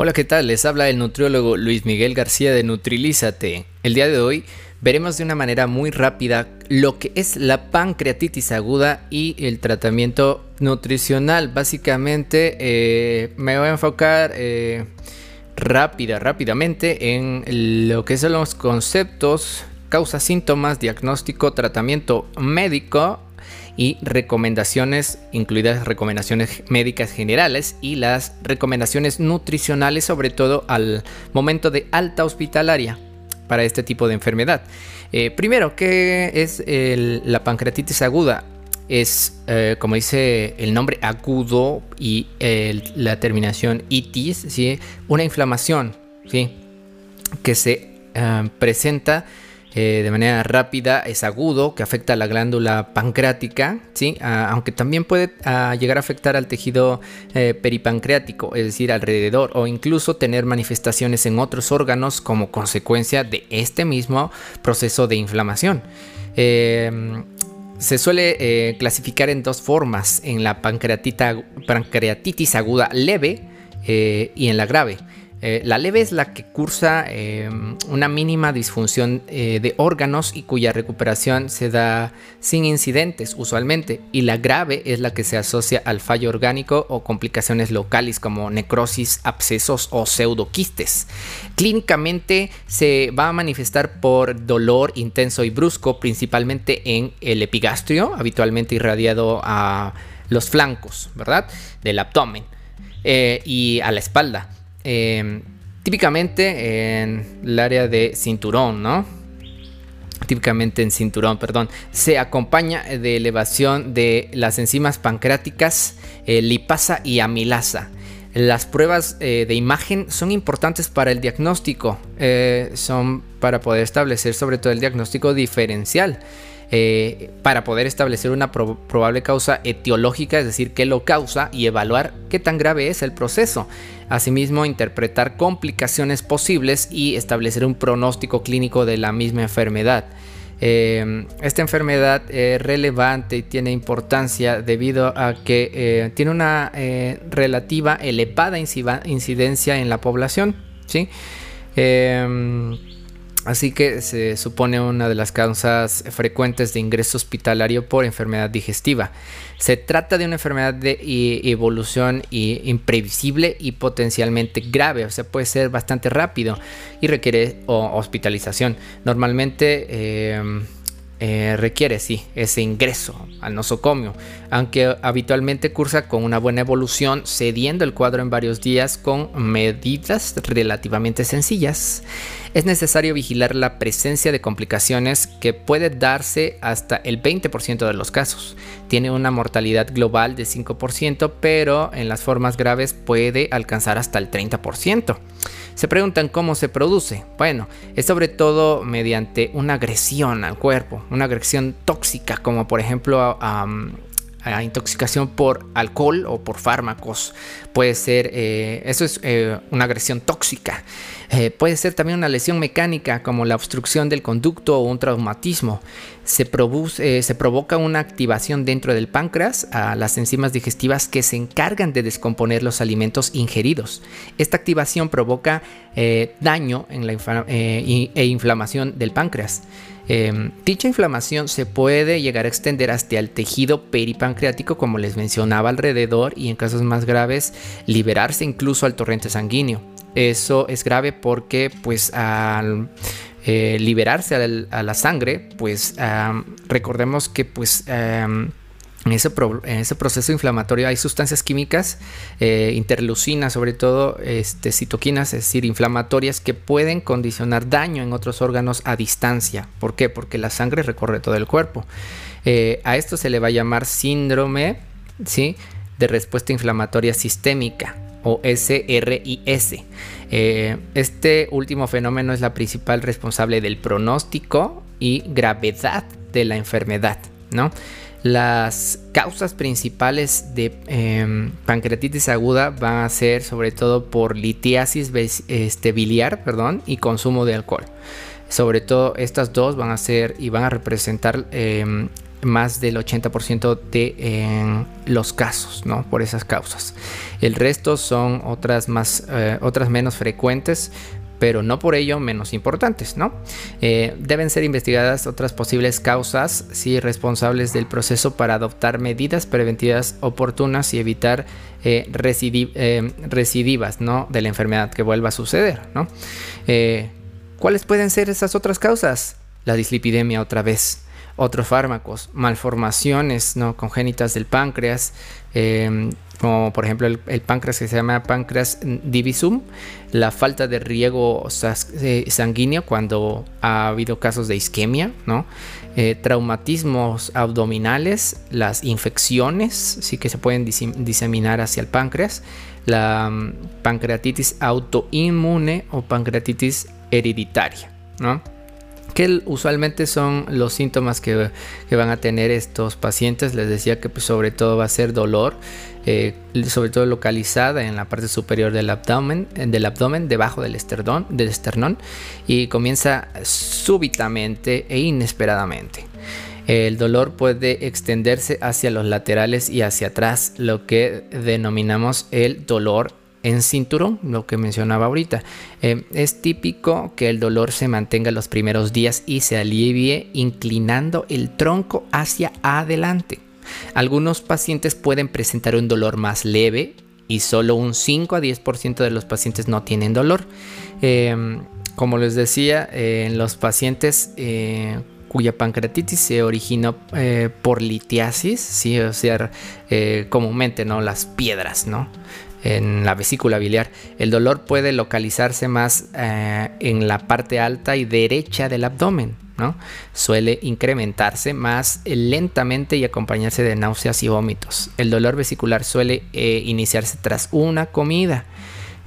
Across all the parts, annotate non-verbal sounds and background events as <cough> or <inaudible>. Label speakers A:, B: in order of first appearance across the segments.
A: Hola, ¿qué tal? Les habla el nutriólogo Luis Miguel García de Nutrilízate. El día de hoy veremos de una manera muy rápida lo que es la pancreatitis aguda y el tratamiento nutricional. Básicamente eh, me voy a enfocar eh, rápida, rápidamente en lo que son los conceptos, causa, síntomas, diagnóstico, tratamiento médico y recomendaciones, incluidas recomendaciones médicas generales y las recomendaciones nutricionales, sobre todo al momento de alta hospitalaria para este tipo de enfermedad. Eh, primero, ¿qué es la pancreatitis aguda? Es, eh, como dice el nombre agudo y la terminación itis, ¿sí? una inflamación ¿sí? que se eh, presenta eh, de manera rápida, es agudo, que afecta a la glándula pancreática, ¿sí? Aunque también puede llegar a afectar al tejido eh, peripancreático, es decir, alrededor, o incluso tener manifestaciones en otros órganos como consecuencia de este mismo proceso de inflamación. Em, se suele eh, clasificar en dos formas, en la pancreatitis aguda leve y en la grave. Eh, la leve es la que cursa em, una mínima disfunción eh, de órganos y cuya recuperación se da sin incidentes usualmente. Y la grave es la que se asocia al fallo orgánico o complicaciones locales como necrosis, abscesos o pseudoquistes. Clínicamente se va a manifestar por dolor intenso y brusco, principalmente en el epigastrio, habitualmente irradiado a los flancos, ¿verdad? Del abdomen eh, y a la espalda. Em, típicamente en el área de cinturón, ¿no? Típicamente en cinturón, perdón, se acompaña de elevación de las enzimas pancreáticas, eh, lipasa y amilasa. Las pruebas eh, de imagen son importantes para el diagnóstico, eh, son para poder establecer sobre todo el diagnóstico diferencial. Eh, para poder establecer una probable causa etiológica, es decir, qué lo causa y evaluar qué tan grave es el proceso. Asimismo, interpretar complicaciones posibles y establecer un pronóstico clínico de la misma enfermedad. Eh, esta enfermedad es relevante y tiene importancia debido a que eh, tiene una relativa elevada incidencia en la población. ¿sí? Así que se supone una de las causas frecuentes de ingreso hospitalario por enfermedad digestiva. Se trata de una enfermedad de evolución imprevisible y potencialmente grave, o sea, puede ser bastante rápido y requiere hospitalización. Normalmente eh, eh, requiere, sí, ese ingreso al nosocomio, aunque habitualmente cursa con una buena evolución, cediendo el cuadro en varios días con medidas relativamente sencillas. Es necesario vigilar la presencia de complicaciones que puede darse hasta el 20% de los casos. Tiene una mortalidad global de 5%, pero en las formas graves puede alcanzar hasta el 30%. Se preguntan cómo se produce. Bueno, es sobre todo mediante una agresión al cuerpo, una agresión tóxica, como por ejemplo a, intoxicación por alcohol o por fármacos. Puede ser, eh, eso es eh, una agresión tóxica. Eh, puede ser también una lesión mecánica como la obstrucción del conducto o un traumatismo. Se, produce, eh, se provoca una activación dentro del páncreas a las enzimas digestivas que se encargan de descomponer los alimentos ingeridos. Esta activación provoca eh, daño en la e inflamación del páncreas. Em, dicha inflamación se puede llegar a extender hasta el tejido peripancreático, como les mencionaba alrededor, y en casos más graves, liberarse incluso al torrente sanguíneo. Eso es grave porque pues al eh, liberarse a la, sangre, pues recordemos que pues... en ese, proceso inflamatorio hay sustancias químicas, eh, interleucinas, sobre todo este, citoquinas, es decir, inflamatorias que pueden condicionar daño en otros órganos a distancia. ¿Por qué? Porque la sangre recorre todo el cuerpo. Eh, a esto se le va a llamar síndrome ¿sí? de respuesta inflamatoria sistémica o SRIS. Eh, este último fenómeno es la principal responsable del pronóstico y gravedad de la enfermedad. ¿no? Las causas principales de em, pancreatitis aguda van a ser sobre todo por litiasis este, biliar perdón, y consumo de alcohol. Sobre todo estas dos van a ser y van a representar em, más del 80% de los casos, ¿no? Por esas causas. El resto son otras, más, eh, otras menos frecuentes, pero no por ello menos importantes, ¿no? Eh, deben ser investigadas otras posibles causas, si responsables del proceso para adoptar medidas preventivas oportunas y evitar eh, recidivas, ¿no? De la enfermedad que vuelva a suceder, ¿no? ¿Cuáles pueden ser esas otras causas? La dislipidemia otra vez otros fármacos, malformaciones ¿no? congénitas del páncreas, em, como por ejemplo el, páncreas que se llama páncreas divisum, la falta de riego eh, sanguíneo cuando ha habido casos de isquemia, ¿no? Eh, traumatismos abdominales, las infecciones, sí que se pueden diseminar hacia el páncreas, la mm, pancreatitis autoinmune o pancreatitis hereditaria, ¿no? Que usualmente son los síntomas que, van a tener estos pacientes. Les decía que pues, sobre todo va a ser dolor, eh, sobre todo localizada en la parte superior del abdomen, del abdomen debajo del esternón, del esternón y comienza súbitamente e inesperadamente. El dolor puede extenderse hacia los laterales y hacia atrás, lo que denominamos el dolor en cinturón, lo que mencionaba ahorita. Eh, es típico que el dolor se mantenga los primeros días y se alivie inclinando el tronco hacia adelante. Algunos pacientes pueden presentar un dolor más leve y solo un 5 a 10% de los pacientes no tienen dolor. Em, como les decía, en los pacientes eh, cuya pancreatitis se originó eh, por litiasis, ¿sí? o sea, comúnmente no las piedras, ¿no? En la vesícula biliar. El dolor puede localizarse más eh, en la parte alta y derecha del abdomen. ¿no? Suele incrementarse más lentamente y acompañarse de náuseas y vómitos. El dolor vesicular suele eh, iniciarse tras una comida.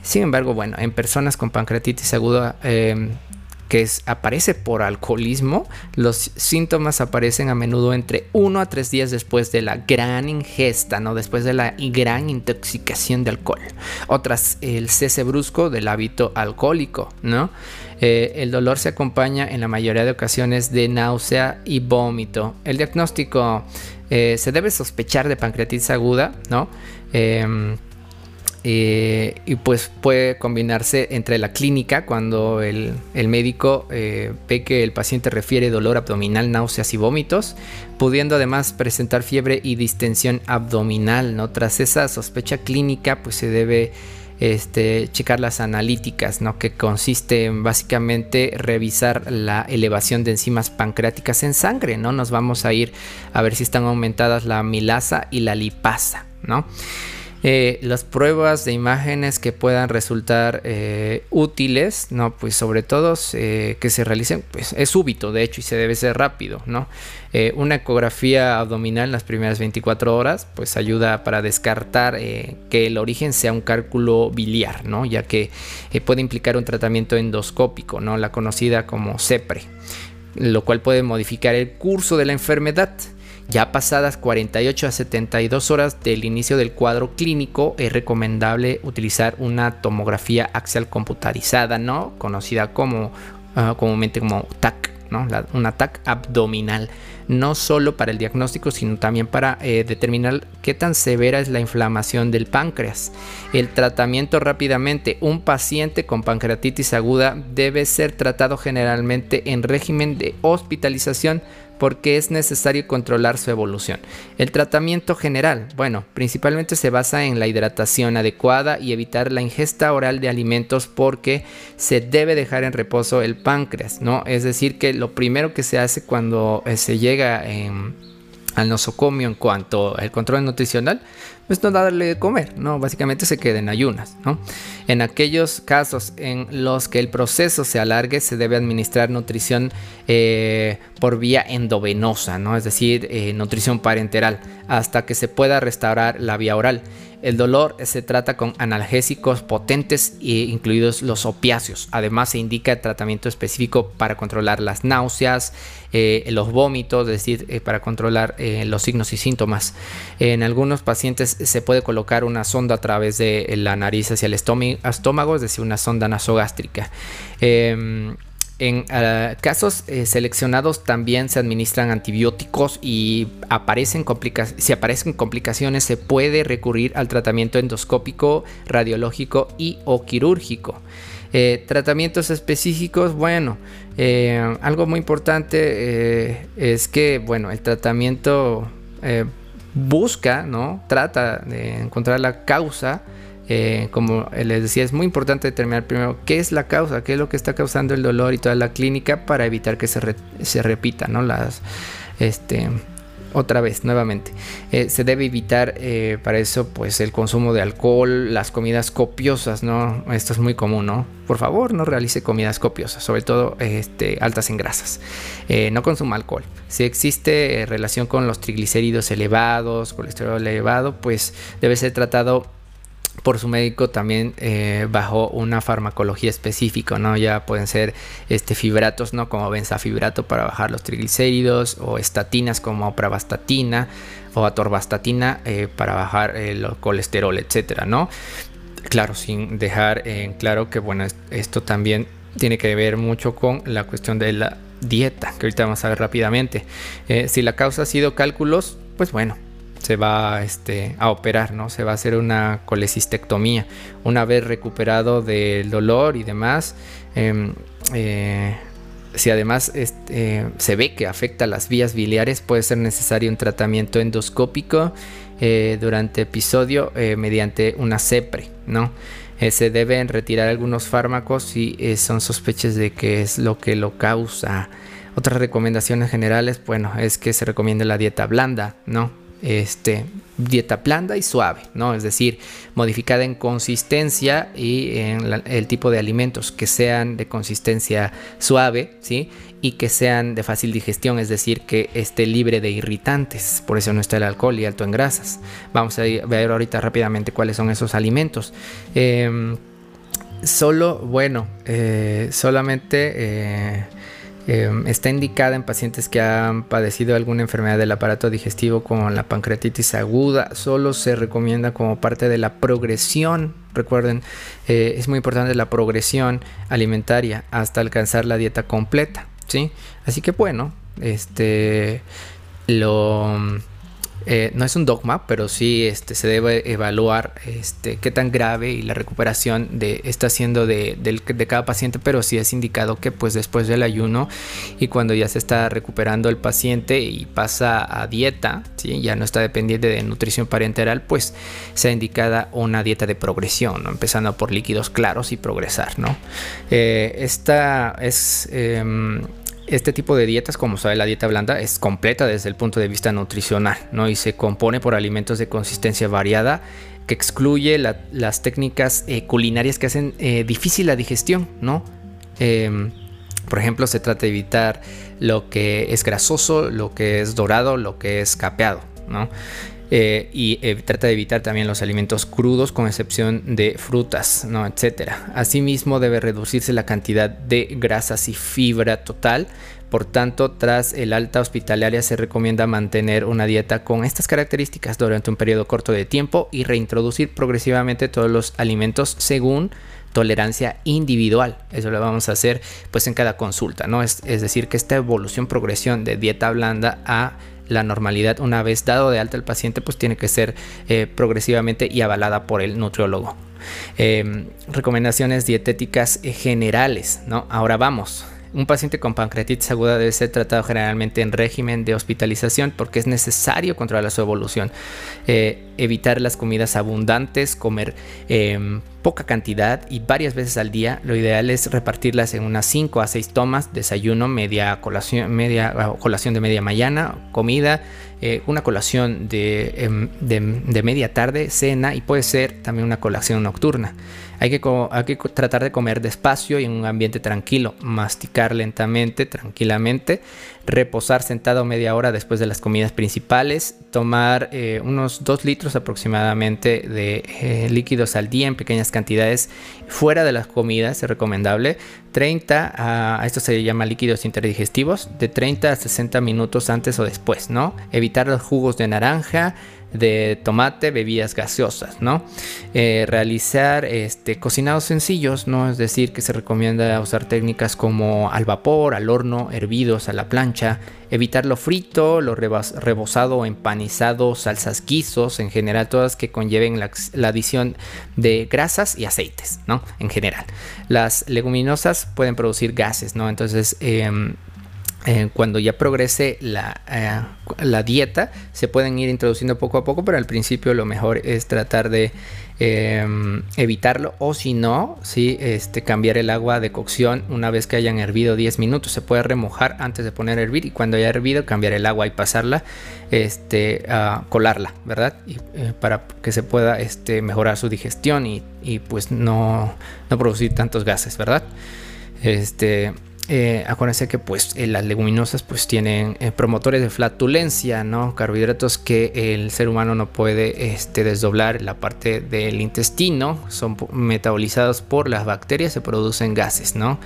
A: Sin embargo, bueno, en personas con pancreatitis aguda eh, que aparece por alcoholismo, los síntomas aparecen a menudo entre 1 a 3 días después de la gran ingesta, ¿no? después de la gran intoxicación de alcohol. Otras, el cese brusco del hábito alcohólico. ¿no? Eh, el dolor se acompaña en la mayoría de ocasiones de náusea y vómito. El diagnóstico eh, se debe sospechar de pancreatitis aguda, ¿no? Em, eh, y pues puede combinarse entre la clínica cuando el, médico eh, ve que el paciente refiere dolor abdominal, náuseas y vómitos, pudiendo además presentar fiebre y distensión abdominal. ¿no? Tras esa sospecha clínica pues se debe este, checar las analíticas, ¿no? que consiste en básicamente revisar la elevación de enzimas pancreáticas en sangre. ¿no? Nos vamos a ir a ver si están aumentadas la milasa y la lipasa. ¿no? Eh, las pruebas de imágenes que puedan resultar eh, útiles, ¿no? Pues sobre todo eh, que se realicen, pues es súbito de hecho y se debe ser rápido, ¿no? una ecografía abdominal en las primeras 24 horas, pues ayuda para descartar que el origen sea un cálculo biliar, ¿no? Ya que puede implicar un tratamiento endoscópico, ¿no? La conocida como CEPRE, lo cual puede modificar el curso de la enfermedad. Ya pasadas 48 a 72 horas del inicio del cuadro clínico, es recomendable utilizar una tomografía axial computarizada, ¿no? Conocida como ah, comúnmente como TAC, ¿no? una TAC abdominal, no solo para el diagnóstico, sino también para eh, determinar qué tan severa es la inflamación del páncreas. El tratamiento rápidamente, un paciente con pancreatitis aguda debe ser tratado generalmente en régimen de hospitalización porque es necesario controlar su evolución. El tratamiento general, bueno, principalmente se basa en la hidratación adecuada y evitar la ingesta oral de alimentos porque se debe dejar en reposo el páncreas, ¿no? Es decir, que lo primero que se hace cuando eh, se llega al nosocomio en cuanto al control nutricional pues no darle de comer, ¿no? Básicamente se queda en ayunas, ¿no? En aquellos casos en los que el proceso se alargue, se debe administrar nutrición eh, por vía endovenosa, ¿no? Es decir, eh, nutrición parenteral, hasta que se pueda restaurar la vía oral. El dolor se trata con analgésicos potentes, incluidos los opiáceos. Además, se indica tratamiento específico para controlar las náuseas, eh, los vómitos, es decir, para controlar los signos y síntomas. En algunos pacientes se puede colocar una sonda a través de la nariz hacia el estómago, es decir, una sonda nasogástrica. Em, En ah, casos eh, seleccionados también se administran antibióticos y aparecen si aparecen complicaciones se puede recurrir al tratamiento endoscópico, radiológico y o quirúrgico. Eh, tratamientos específicos, bueno, eh, algo muy importante es que, bueno, el tratamiento busca, ¿no? Trata de encontrar la causa eh, como les decía, es muy importante determinar primero qué es la causa, qué es lo que está causando el dolor y toda la clínica para evitar que se, se repita, ¿no? Las, este, otra vez, nuevamente. Eh, se debe evitar eh, para eso pues el consumo de alcohol, las comidas copiosas, ¿no? Esto es muy común, ¿no? Por favor, no realice comidas copiosas, sobre todo este, altas en grasas. no consuma alcohol. Si existe relación con los triglicéridos elevados, colesterol elevado, pues debe ser tratado por su médico también eh, bajo una farmacología específica, ¿no? Ya pueden ser este, fibratos, ¿no? Como benzafibrato para bajar los triglicéridos o estatinas como pravastatina o atorvastatina eh, para bajar el colesterol, etcétera, ¿no? Claro, sin dejar en claro que, bueno, esto también tiene que ver mucho con la cuestión de la dieta, que ahorita vamos a ver rápidamente. Eh, si la causa ha sido cálculos, pues bueno, se va este, a operar, ¿no? Se va a hacer una colecistectomía. Una vez recuperado del dolor y demás, em, eh, si además este, se ve que afecta las vías biliares, puede ser necesario un tratamiento endoscópico eh, durante episodio eh, mediante una CEPRE, ¿no? se deben retirar algunos fármacos si son sospechas de que es lo que lo causa. Otras recomendaciones generales, bueno, es que se recomiende la dieta blanda, ¿no? Este, dieta blanda y suave, ¿no? Es decir, modificada en consistencia y en el tipo de alimentos que sean de consistencia suave, ¿sí? Y que sean de fácil digestión, es decir, que esté libre de irritantes. Por eso no está el alcohol y alto en grasas. Vamos a ver ahorita rápidamente cuáles son esos alimentos. Em, solo, bueno, eh, solamente... Eh, Em, está indicada en pacientes que han padecido alguna enfermedad del aparato digestivo como la pancreatitis aguda. Solo se recomienda como parte de la progresión. Recuerden, eh, es muy importante la progresión alimentaria hasta alcanzar la dieta completa. ¿sí? Así que bueno, este lo eh, no es un dogma, pero sí este, se debe evaluar este, qué tan grave y la recuperación de, está siendo de, cada paciente, pero sí es indicado que pues después del ayuno y cuando ya se está recuperando el paciente y pasa a dieta, ya no está dependiente de nutrición parenteral, pues sea indicada una dieta de progresión, empezando por líquidos claros y progresar. ¿no? Eh, esta es... Em, este tipo de dietas, como sabe la dieta blanda, es completa desde el punto de vista nutricional, ¿no? Y se compone por alimentos de consistencia variada que excluye las técnicas eh, culinarias que hacen eh, difícil la digestión, ¿no? Em, por ejemplo, se trata de evitar lo que es grasoso, lo que es dorado, lo que es capeado, ¿no? Eh, y trata de evitar también los alimentos crudos con excepción de frutas, ¿no? etcétera. Asimismo debe reducirse la cantidad de grasas y fibra total. Por tanto, tras el alta hospitalaria se recomienda mantener una dieta con estas características durante un periodo corto de tiempo y reintroducir progresivamente todos los alimentos según tolerancia individual. Eso lo vamos a hacer pues en cada consulta, ¿no? Es, es decir, que esta evolución, progresión de dieta blanda a la normalidad una vez dado de alta el paciente pues tiene que ser eh, progresivamente y avalada por el nutriólogo. Em, recomendaciones dietéticas generales, ¿no? Ahora vamos. Un paciente con pancreatitis aguda debe ser tratado generalmente en régimen de hospitalización porque es necesario controlar su evolución. Eh, evitar las comidas abundantes, comer em, poca cantidad y varias veces al día. Lo ideal es repartirlas en unas 5 a 6 tomas, desayuno, media colación, media, colación de media mañana, comida, eh, una colación em, de, media tarde, cena y puede ser también una colación nocturna. Hay que, tratar de comer despacio y en un ambiente tranquilo, masticar lentamente, tranquilamente, reposar sentado media hora después de las comidas principales, tomar eh, unos 2 litros aproximadamente de eh, líquidos al día en pequeñas cantidades fuera de las comidas, es recomendable. 30 a, esto se llama líquidos interdigestivos, de 30 a 60 minutos antes o después, ¿no? Evitar los jugos de naranja, de tomate, bebidas gaseosas, ¿no? Eh, realizar este, cocinados sencillos, ¿no? Es decir, que se recomienda usar técnicas como al vapor, al horno, hervidos a la plancha, evitar lo frito, lo rebozado empanizado, salsas guisos, en general todas que conlleven la, adición de grasas y aceites, ¿no? En general. Las leguminosas pueden producir gases, ¿no? Entonces, em, eh, cuando ya progrese la, eh, la, dieta, se pueden ir introduciendo poco a poco, pero al principio lo mejor es tratar de em, evitarlo o si no, sí, este, cambiar el agua de cocción una vez que hayan hervido 10 minutos. Se puede remojar antes de poner a hervir y cuando haya hervido cambiar el agua y pasarla, este, a colarla, ¿verdad? Y, eh, para que se pueda este, mejorar su digestión y, y pues no, no producir tantos gases, ¿verdad? Este, eh, acuérdense que pues eh, las leguminosas pues tienen eh, promotores de flatulencia, ¿no? Carbohidratos que el ser humano no puede este, desdoblar la parte del intestino, son metabolizados por las bacterias, se producen gases, ¿no?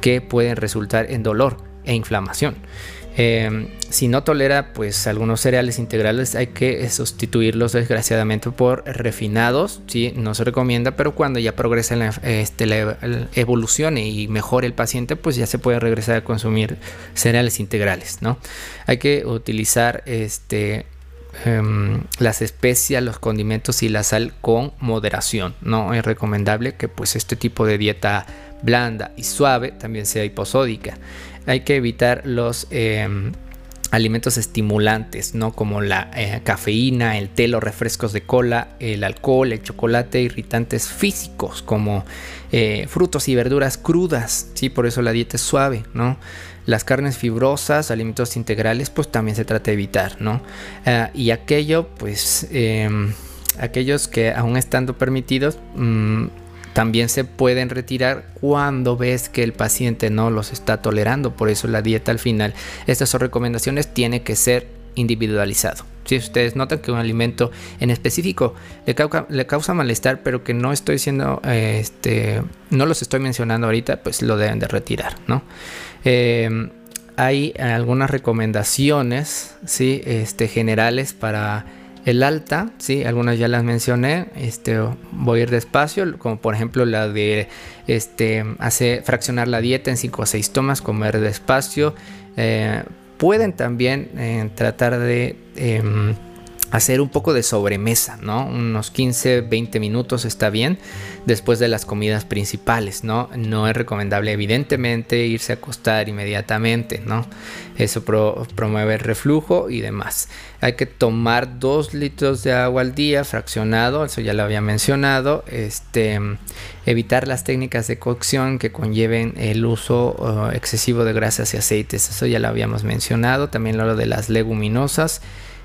A: Que pueden resultar en dolor e inflamación. Em, si no tolera pues algunos cereales integrales hay que sustituirlos desgraciadamente por refinados, ¿sí? no se recomienda, pero cuando ya progresa la, este, evolución y mejore el paciente pues ya se puede regresar a consumir cereales integrales. ¿no? Hay que utilizar este, em, las especias, los condimentos y la sal con moderación. No es recomendable que pues este tipo de dieta blanda y suave también sea hiposódica hay que evitar los em, alimentos estimulantes, ¿no? Como la eh, cafeína, el té, los refrescos de cola, el alcohol, el chocolate, irritantes físicos como eh, frutos y verduras crudas, ¿sí? Por eso la dieta es suave, ¿no? Las carnes fibrosas, alimentos integrales, pues también se trata de evitar, ¿no? Ah, y aquello, pues, em, aquellos que aún estando permitidos, mm, también se pueden retirar cuando ves que el paciente no los está tolerando. Por eso la dieta al final, estas son recomendaciones, tiene que ser individualizado. Si ustedes notan que un alimento en específico le causa, le causa malestar, pero que no estoy siendo, este, no los estoy mencionando ahorita, pues lo deben de retirar, ¿no? Em, hay algunas recomendaciones, sí, este, generales para el alta, sí, algunas ya las mencioné, este, voy a ir despacio, como por ejemplo la de este, hace fraccionar la dieta en 5 o 6 tomas, comer despacio. Eh, pueden también eh, tratar de em, hacer un poco de sobremesa, ¿no? Unos 15, 20 minutos está bien después de las comidas principales, ¿no? No es recomendable evidentemente irse a acostar inmediatamente, ¿no? Eso promueve el reflujo y demás. Hay que tomar 2 litros de agua al día fraccionado, eso ya lo había mencionado, este evitar las técnicas de cocción que conlleven el uso uh, excesivo de grasas y aceites, eso ya lo habíamos mencionado, también lo de las leguminosas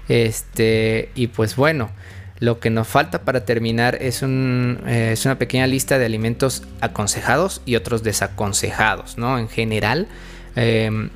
A: este, y pues bueno, lo que nos falta para terminar es, un, eh, es una pequeña lista de alimentos aconsejados y otros desaconsejados, ¿no? En general, em,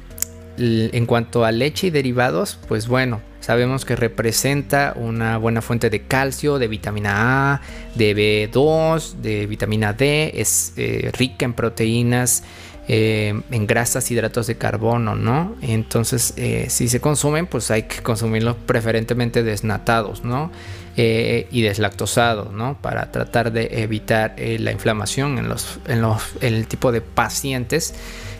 A: en cuanto a leche y derivados, pues bueno, sabemos que representa una buena fuente de calcio, de vitamina A, de B2, de vitamina D, es eh, rica en proteínas eh, en grasas, hidratos de carbono, ¿no? Entonces, eh, si se consumen, pues hay que consumirlos preferentemente desnatados, ¿no? Eh, y deslactosados, ¿no? Para tratar de evitar la inflamación en, los, en, los, en el tipo de pacientes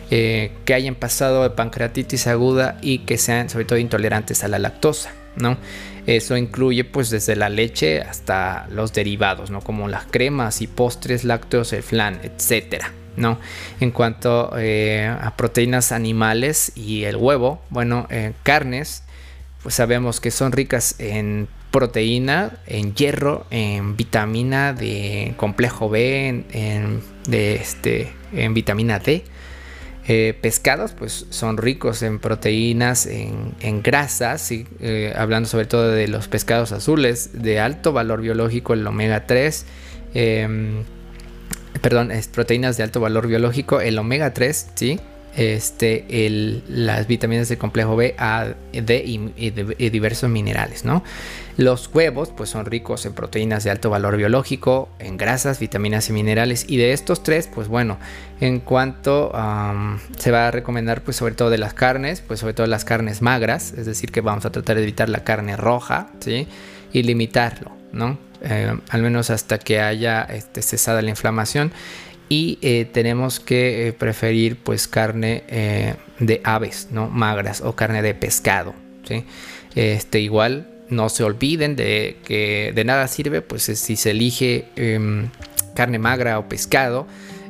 A: que hayan pasado de pancreatitis aguda y que sean sobre todo intolerantes a la lactosa, ¿no? Eso incluye pues desde la leche hasta los derivados, ¿no? Como las cremas y postres lácteos, el flan, etcétera. ¿No? En cuanto eh, a proteínas animales y el huevo, bueno, eh, carnes, pues sabemos que son ricas en proteína, en hierro, en vitamina de complejo B, en, este, en vitamina D. Eh, pescados pues son ricos en proteínas, en, grasas, hablando sobre todo de los pescados azules de alto valor biológico, el omega 3 perdón, es proteínas de alto valor biológico, el omega 3, ¿sí? Este, el, las vitaminas de complejo B, A, D y, diversos minerales, ¿no? Los huevos, pues son ricos en proteínas de alto valor biológico, en grasas, vitaminas y minerales. Y de estos tres, pues bueno, en cuanto se va a recomendar, pues sobre todo de las carnes, pues sobre todo las carnes magras, es decir, que vamos a tratar de evitar la carne roja, ¿sí? y limitarlo, ¿no? Eh, al menos hasta que haya este, cesada la inflamación y eh, tenemos que preferir pues carne de aves, ¿no? Magras o carne de pescado, ¿sí? Este, igual no se olviden de que de nada sirve pues si se elige em, carne magra o pescado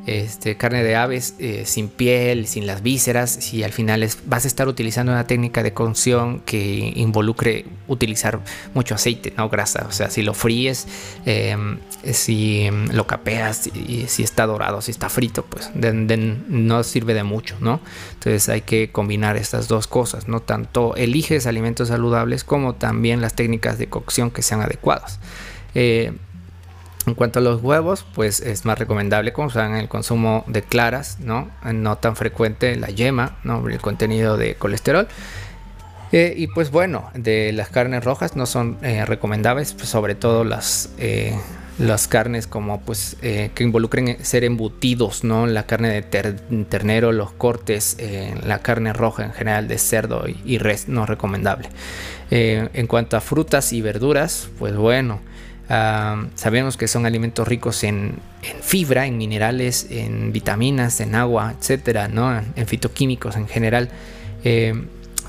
A: este, carne de aves eh, sin piel, sin las vísceras, si al final es, vas a estar utilizando una técnica de cocción que involucre utilizar mucho aceite, no grasa. O sea, si lo fríes, em, si lo capeas, si está dorado, si está frito, pues no sirve de mucho, ¿no? Entonces hay que combinar estas dos cosas, ¿no? Tanto eliges alimentos saludables como también las técnicas de cocción que sean adecuadas. Eh, en cuanto a los huevos, pues es más recomendable como sean el consumo de claras, ¿no? No tan frecuente la yema, ¿no? El contenido de colesterol. Eh, y pues bueno, de las carnes rojas no son eh, recomendables, pues sobre todo las, eh, las carnes como pues que involucren ser embutidos, ¿no? La carne de ternero, los cortes, la carne roja en general de cerdo y, res no recomendable. en cuanto a frutas y verduras, pues bueno, sabemos que son alimentos ricos en, fibra, en minerales, en vitaminas, en agua, etcétera, ¿no? en fitoquímicos en general. Eh,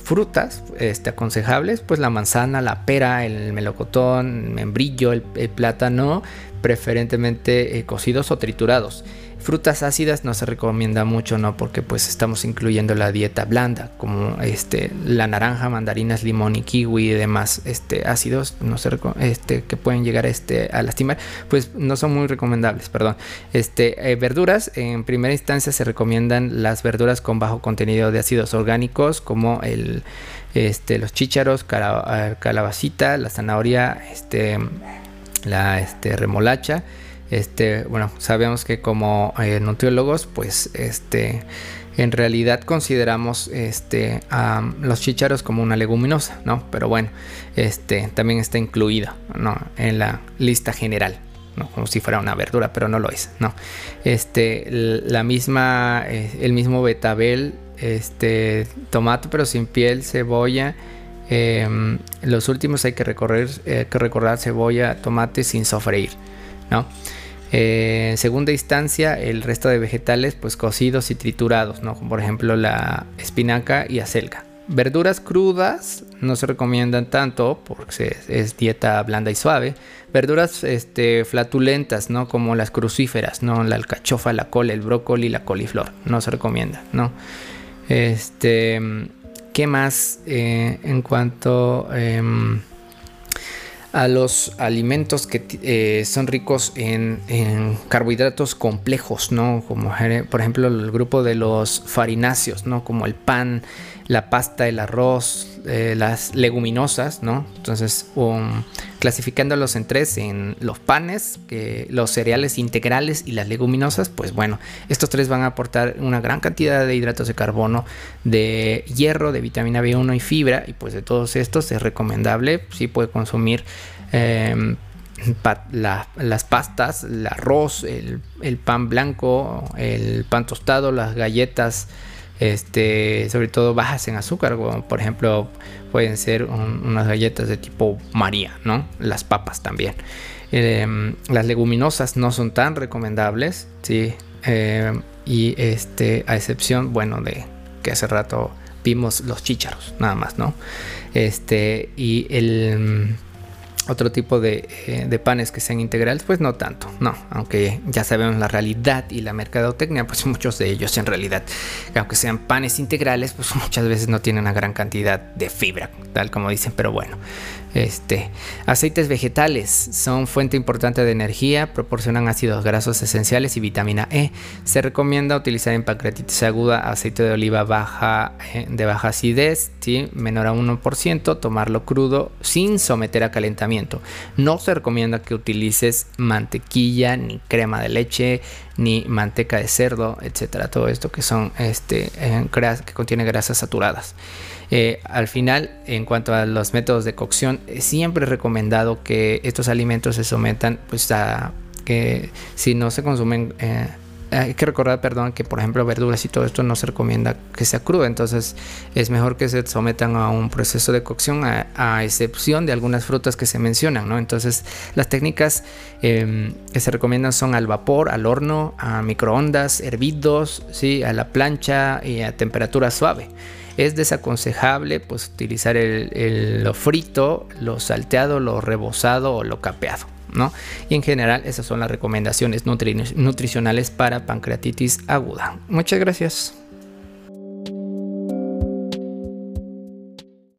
A: frutas este, aconsejables, pues la manzana, la pera, el melocotón, el membrillo, el, plátano, preferentemente eh, cocidos o triturados. Frutas ácidas no se recomienda mucho, ¿no? Porque pues estamos incluyendo la dieta blanda, como este, la naranja, mandarinas, limón y kiwi y demás este, ácidos no se este, que pueden llegar este, a lastimar, pues no son muy recomendables, perdón. Este, eh, verduras, en primera instancia se recomiendan las verduras con bajo contenido de ácidos orgánicos, como el, este, los chícharos, eh, calabacita, la zanahoria, este, la este, remolacha este, bueno, sabemos que como eh, nutriólogos, pues este, en realidad consideramos este, a los chícharos como una leguminosa, ¿no? Pero bueno, este, también está incluida, ¿no? En la lista general. ¿no? como si fuera una verdura, pero no lo es, ¿no? Este, la misma, eh, el mismo betabel, este, tomate pero sin piel, cebolla, em, los últimos hay que recorrer, eh, que recordar cebolla, tomate sin sofreír, ¿no? Eh, en segunda instancia, el resto de vegetales, pues cocidos y triturados, ¿no? Por ejemplo la espinaca y acelga. Verduras crudas no se recomiendan tanto porque es dieta blanda y suave. Verduras este, flatulentas, ¿no? Como las crucíferas, ¿no? La alcachofa, la col, el brócoli, la coliflor. No se recomienda, ¿no? Este, ¿Qué más eh, en cuanto... Em, a los alimentos que eh, son ricos en, carbohidratos complejos, ¿no? Como por ejemplo el grupo de los farináceos, ¿no? Como el pan, la pasta, el arroz, eh, las leguminosas, ¿no? Entonces, um, clasificándolos en tres, en los panes, los cereales integrales y las leguminosas, pues bueno, estos tres van a aportar una gran cantidad de hidratos de carbono, de hierro, de vitamina B1 y fibra, y pues de todos estos es recomendable, si puede consumir em, las pastas, el arroz, el, pan blanco, el pan tostado, las galletas, este, sobre todo bajas en azúcar, por ejemplo pueden ser unas galletas de tipo María, ¿no? Las papas también. Em, las leguminosas no son tan recomendables, ¿sí? Em, y este, a excepción, bueno, de que hace rato vimos los chícharos, nada más, ¿no? Este, y el otro tipo eh, de, panes que sean integrales, pues no tanto, no, aunque ya sabemos la realidad y la mercadotecnia, pues <laughs> muchos de ellos en realidad, aunque sean panes integrales, pues <laughs> muchas veces no tienen una gran cantidad de fibra, tal como dicen, pero bueno, este, aceites vegetales son fuente importante de energía, proporcionan ácidos grasos esenciales y vitamina E. Se recomienda utilizar en pancreatitis aguda aceite de oliva baja, eh, de baja acidez, menor a 1%, tomarlo crudo sin someter a calentamiento. No se recomienda que utilices mantequilla, ni crema de leche, ni manteca de cerdo, etcétera. Todo esto que son este, eh, que contiene grasas saturadas. Eh, al final, en cuanto a los métodos de cocción, es siempre recomendado que estos alimentos se sometan pues a que si no se consumen eh, hay que recordar, perdón, que por ejemplo verduras y todo esto no se recomienda que sea crudo, entonces es mejor que se sometan a un proceso de cocción a, excepción de algunas frutas que se mencionan, ¿no? Entonces las técnicas em, que se recomiendan son al vapor, al horno, a microondas, hervidos, ¿sí? a la plancha y a temperatura suave. Es desaconsejable pues, utilizar el, lo frito, lo salteado, lo rebozado o lo capeado. ¿no? Y en general esas son las recomendaciones nutricionales para pancreatitis aguda. Muchas gracias.